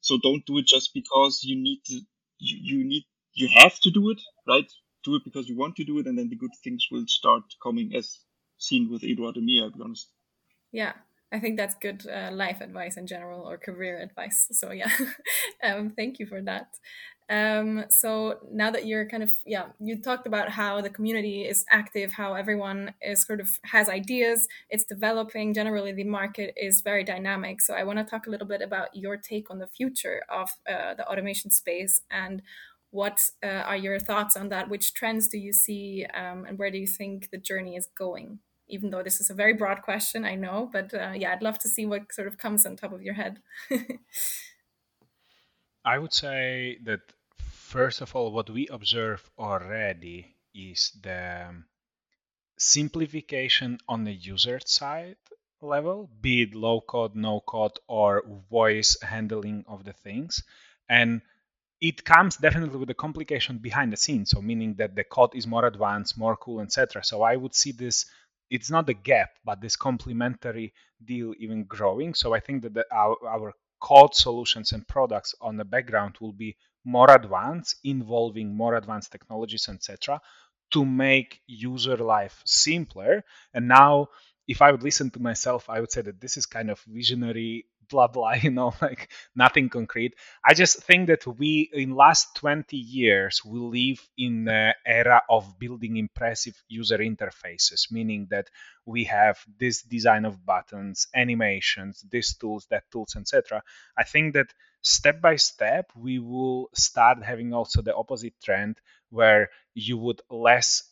So don't do it just because you need to. You, you need you have to do it, right? Do it because you want to do it, and then the good things will start coming, as seen with Eduard and me. I'll be honest. Yeah, I think that's good uh, life advice in general or career advice. So yeah, um, thank you for that. Um, so now that you're kind of yeah, you talked about how the community is active, how everyone is sort of has ideas, it's developing. Generally, the market is very dynamic. So I want to talk a little bit about your take on the future of uh, the automation space and what uh, are your thoughts on that? Which trends do you see, um, and where do you think the journey is going? Even though this is a very broad question, I know, but uh, yeah, I'd love to see what sort of comes on top of your head. I would say that first of all, what we observe already is the simplification on the user side level, be it low code, no code, or voice handling of the things. And it comes definitely with a complication behind the scenes. So meaning that the code is more advanced, more cool, etc. So I would see this. It's not a gap, but this complementary deal even growing. So I think that the, our, our code solutions and products on the background will be more advanced, involving more advanced technologies, etc., to make user life simpler. And now, if I would listen to myself, I would say that this is kind of visionary blah blah you know like nothing concrete. I just think that we in last 20 years we live in the era of building impressive user interfaces meaning that we have this design of buttons animations this tools that tools etc i think that step by step we will start having also the opposite trend where you would less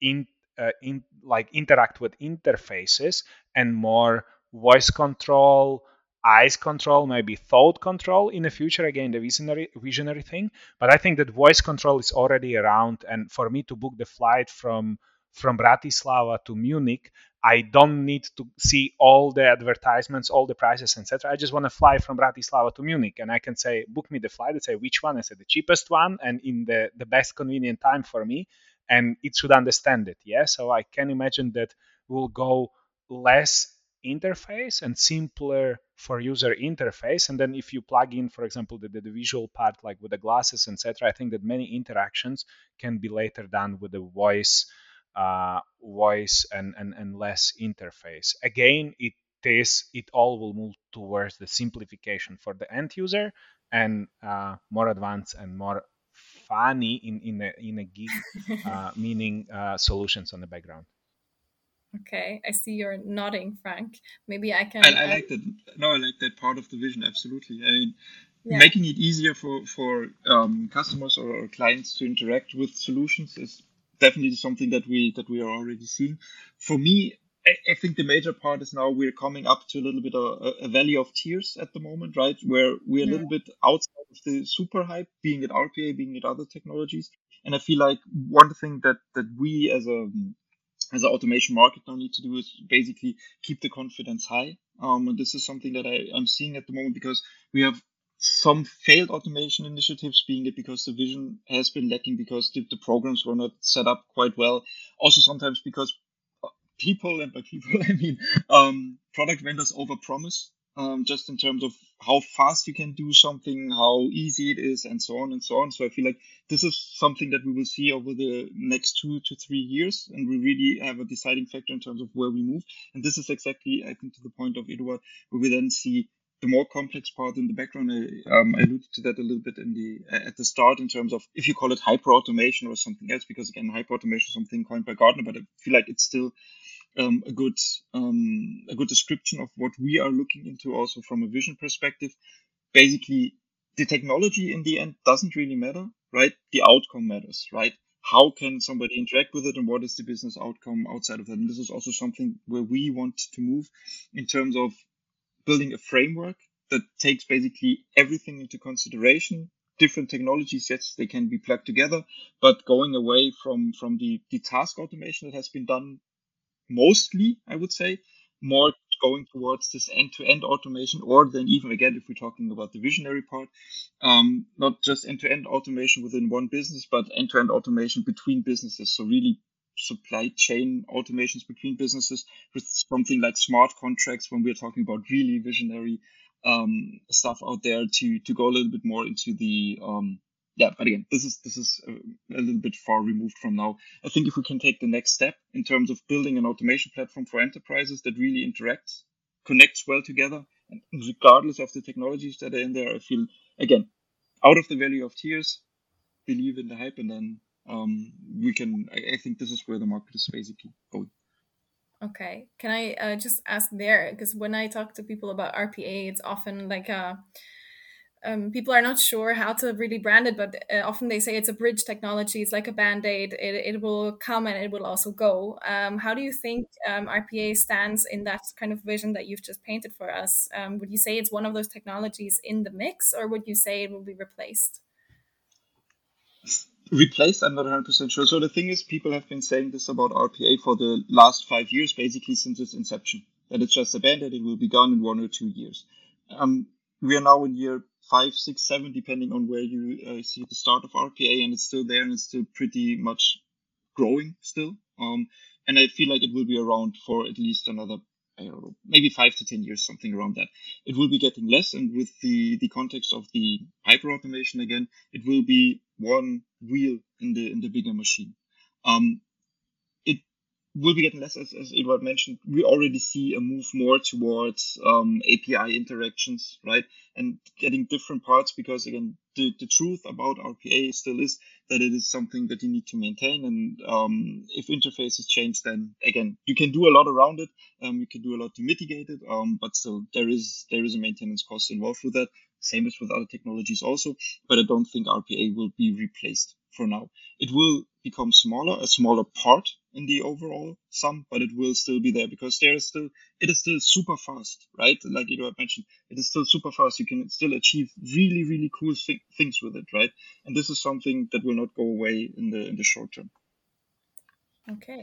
in, uh, in like interact with interfaces and more voice control eyes control maybe thought control in the future again the visionary visionary thing but i think that voice control is already around and for me to book the flight from from bratislava to munich I don't need to see all the advertisements, all the prices, etc. I just want to fly from Bratislava to Munich, and I can say, book me the flight. and say which one. I say the cheapest one and in the the best convenient time for me, and it should understand it. Yeah, so I can imagine that we'll go less interface and simpler for user interface and then if you plug in for example the, the, visual part like with the glasses etc i think that many interactions can be later done with the voice uh, voice and, and, and less interface. Again, it is it all will move towards the simplification for the end user and uh, more advanced and more funny in in a in a gig uh, meaning uh, solutions on the background. Okay, I see you're nodding, Frank. Maybe I can. I, I like that. No, I like that part of the vision. Absolutely. I mean, yeah. making it easier for for um, customers or, or clients to interact with solutions is definitely something that we that we are already seeing. For me, I, I think the major part is now we're coming up to a little bit of a, a valley of tears at the moment, right? Where we're a little bit outside of the super hype, being at RPA, being at other technologies. And I feel like one thing that that we as a as an automation market now need to do is basically keep the confidence high. Um, and this is something that I, I'm seeing at the moment because we have some failed automation initiatives, being it because the vision has been lacking, because the, the programs were not set up quite well. Also, sometimes because people, and by people I mean um, product vendors, overpromise um, just in terms of how fast you can do something, how easy it is, and so on and so on. So I feel like this is something that we will see over the next two to three years, and we really have a deciding factor in terms of where we move. And this is exactly, I think, to the point of Eduard, where we then see the more complex part in the background. I, um, I alluded to that a little bit in the at the start in terms of if you call it hyper automation or something else, because again, hyper automation is something coined by Gartner, but I feel like it's still um, a good um, a good description of what we are looking into also from a vision perspective. Basically, the technology in the end doesn't really matter, right? The outcome matters, right? How can somebody interact with it and what is the business outcome outside of that? And this is also something where we want to move in terms of building a framework that takes basically everything into consideration different technology sets they can be plugged together but going away from from the the task automation that has been done mostly i would say more going towards this end-to-end automation or then even again if we're talking about the visionary part um, not just end-to-end automation within one business but end-to-end automation between businesses. So really supply chain automations between businesses with something like smart contracts when we're talking about really visionary um, stuff out there to to go a little bit more into the um, yeah but again this is this is a, a, little bit far removed from now i think if we can take the next step in terms of building an automation platform for enterprises that really interacts connects well together and regardless of the technologies that are in there i feel again out of the valley of tears believe in the hype and then um, we can. I, I, think this is where the market is basically going. Okay, can I uh, just ask there? Because when I talk to people about RPA, it's often like a uh, um, people are not sure how to really brand it, but uh, often they say it's a bridge technology. It's like a band aid. It, it will come and it will also go. Um, how do you think um, RPA stands in that kind of vision that you've just painted for us? Um, would you say it's one of those technologies in the mix, or would you say it will be replaced? replaced. I'm not 100% sure. So the thing is, people have been saying this about RPA for the last five years, basically since its inception. that it's just abandoned. It will be gone in one or two years. Um, we are now in year five, six, seven, depending on where you uh, see the start of RPA, and it's still there and it's still pretty much growing still. Um, and I feel like it will be around for at least another, I don't know, maybe five to ten years, something around that. It will be getting less, and with the the context of the hyper automation again, it will be one wheel in the in the bigger machine. Um, will be getting less, as, as Eduard mentioned. We already see a move more towards um, API interactions, right? And getting different parts because, again, the, the truth about RPA still is that it is something that you need to maintain. And um, if interfaces change, then again, you can do a lot around it. Um, you can do a lot to mitigate it, um, but still, there is there is a maintenance cost involved with that. Same as with other technologies also, but I don't think RPA will be replaced for now. It will become smaller, a smaller part in the overall sum, but it will still be there because there is still it is still super fast, right? Like you have mentioned, it is still super fast. You can still achieve really, really cool th- things with it, right? And this is something that will not go away in the in the short term. Okay.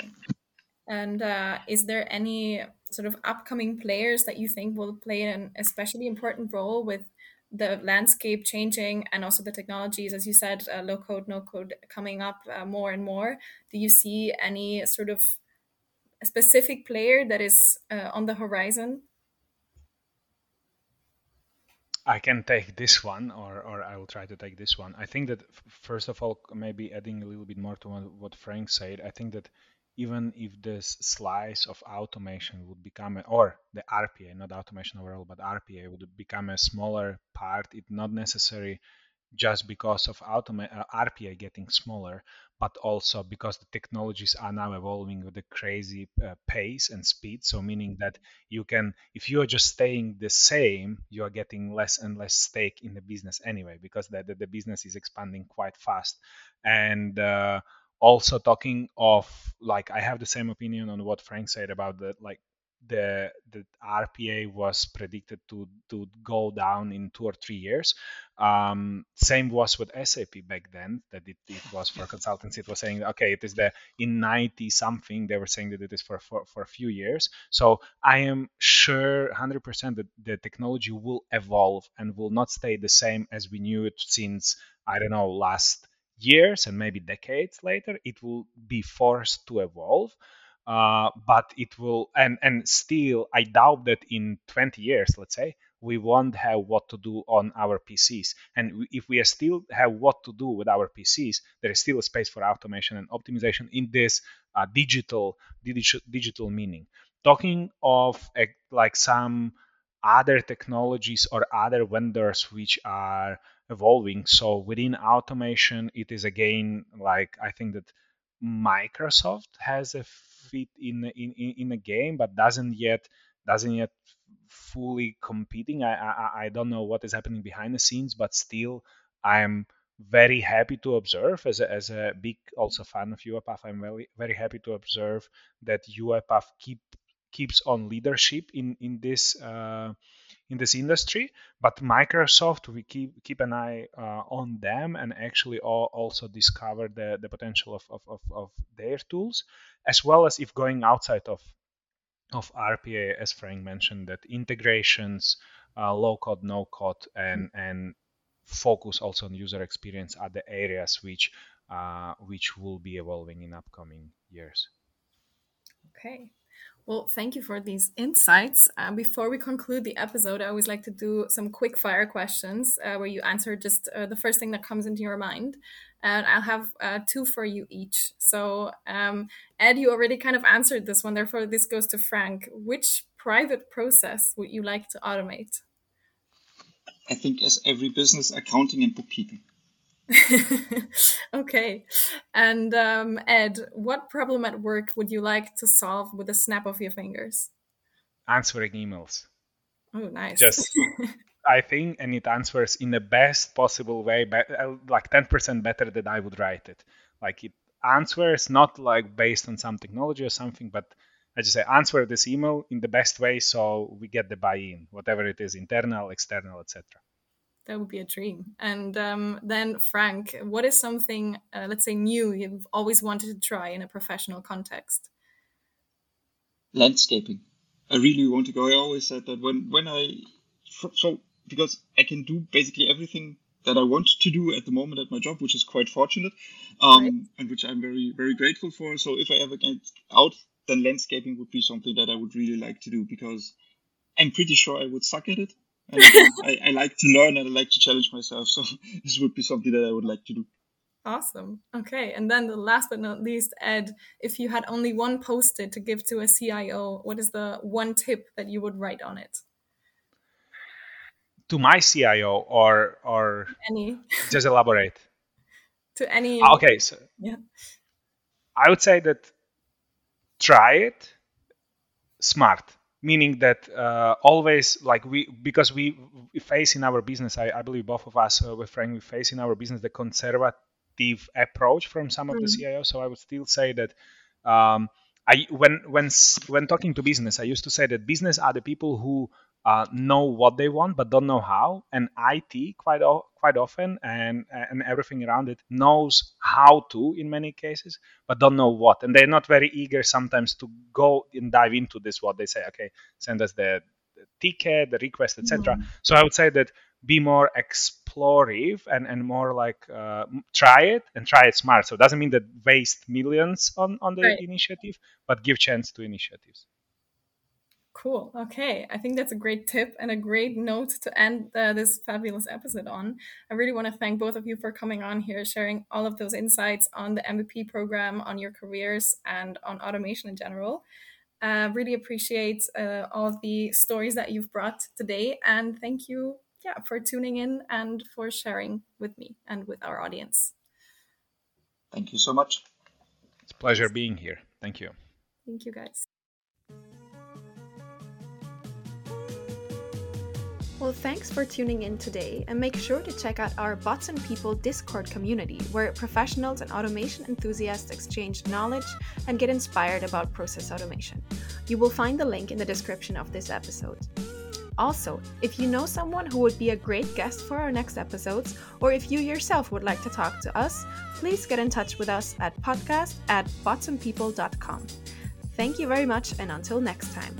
And uh, is there any sort of upcoming players that you think will play an especially important role with the landscape changing and also the technologies, as you said, uh, low code, no code coming up uh, more and more. Do you see any sort of specific player that is uh, on the horizon? I can take this one, or, or I will try to take this one. I think that, first of all, maybe adding a little bit more to what Frank said, I think that even if this slice of automation would become, a, or the RPA, not automation overall, but RPA would become a smaller part, it's not necessary just because of automa- uh, RPA getting smaller, but also because the technologies are now evolving with a crazy uh, pace and speed. So meaning that you can, if you are just staying the same, you are getting less and less stake in the business anyway, because the, the, the business is expanding quite fast. And uh, also talking of like I have the same opinion on what Frank said about the like the the RPA was predicted to to go down in two or three years. Um, same was with SAP back then that it, it was for consultants. It was saying okay, it is the in 90 something they were saying that it is for for, for a few years. So I am sure 100% that the technology will evolve and will not stay the same as we knew it since I don't know last years and maybe decades later, it will be forced to evolve. Uh, but it will, and and still, I doubt that in 20 years, let's say, we won't have what to do on our PCs. And if we still have what to do with our PCs, there is still a space for automation and optimization in this uh, digital, digital digital meaning. Talking of like some other technologies or other vendors which are evolving. So within automation, it is again like I think that Microsoft has a fit in in in a game, but doesn't yet doesn't yet fully competing. I, I I don't know what is happening behind the scenes, but still I'm very happy to observe as a, as a big also fan of UiPath. I'm very very happy to observe that UiPath keep keeps on leadership in in this uh, in this industry. But Microsoft, we keep keep an eye uh, on them and actually also discover the, the potential of, of, of, of, their tools, as well as if going outside of of RPA, as Frank mentioned, that integrations, uh, low code, no code, and and focus also on user experience are the areas which uh, which will be evolving in upcoming years. Okay, well, thank you for these insights. Uh, before we conclude the episode, I always like to do some quick fire questions uh, where you answer just uh, the first thing that comes into your mind. And I'll have uh, two for you each. So, um, Ed, you already kind of answered this one. Therefore, this goes to Frank. Which private process would you like to automate? I think, as every business, accounting and bookkeeping. okay. And um, Ed, what problem at work would you like to solve with a snap of your fingers? Answering emails. Oh, nice. Just, I think, and it answers in the best possible way, uh, like 10% better than I would write it. Like it answers not like based on some technology or something, but I just say answer this email in the best way so we get the buy-in, whatever it is, internal, external, etc. That would be a dream. And um, then, Frank, what is something, uh, let's say, new you've always wanted to try in a professional context? Landscaping. I really want to go. I always said that when when I so because I can do basically everything that I want to do at the moment at my job, which is quite fortunate, um, right. and which I'm very very grateful for. So if I ever get out, then landscaping would be something that I would really like to do because I'm pretty sure I would suck at it. And, I, I like to learn and I like to challenge myself. So this would be something that I would like to do. Awesome. Okay. And then the last but not least, Ed, if you had only one post it to give to a CIO, what is the one tip that you would write on it? To my CIO or or any just elaborate. to any ah, Okay, so yeah. I would say that try it smart meaning that uh, always like we because we, we, face in our business I, I believe both of us uh, with Frank we face in our business the conservative approach from some of mm-hmm. the CIOs. So I would still say that um, I when when when talking to business, I used to say that business are the people who uh, know what they want but don't know how, and IT quite o- quite often and and everything around it knows how to in many cases but don't know what, and they're not very eager sometimes to go and dive into this. What they say, okay, send us the, the ticket, the request, etc. Mm-hmm. So I would say that be more explorative and, and more like uh, try it and try it smart. So it doesn't mean that waste millions on, on the right. initiative, but give chance to initiatives. Cool. Okay. I think that's a great tip and a great note to end uh, this fabulous episode on. I really want to thank both of you for coming on here, sharing all of those insights on the MVP program, on your careers, and on automation in general. Uh, really appreciate uh, all of the stories that you've brought today. And thank you yeah, for tuning in and for sharing with me and with our audience. Thank you so much. It's a pleasure being here. Thank you. Thank you, guys. Well, thanks for tuning in today, and make sure to check out our Bots and People Discord community, where professionals and automation enthusiasts exchange knowledge and get inspired about process automation. You will find the link in the description of this episode. Also, if you know someone who would be a great guest for our next episodes, or if you yourself would like to talk to us, please get in touch with us at podcast at botsandpeople.com. Thank you very much, and until next time.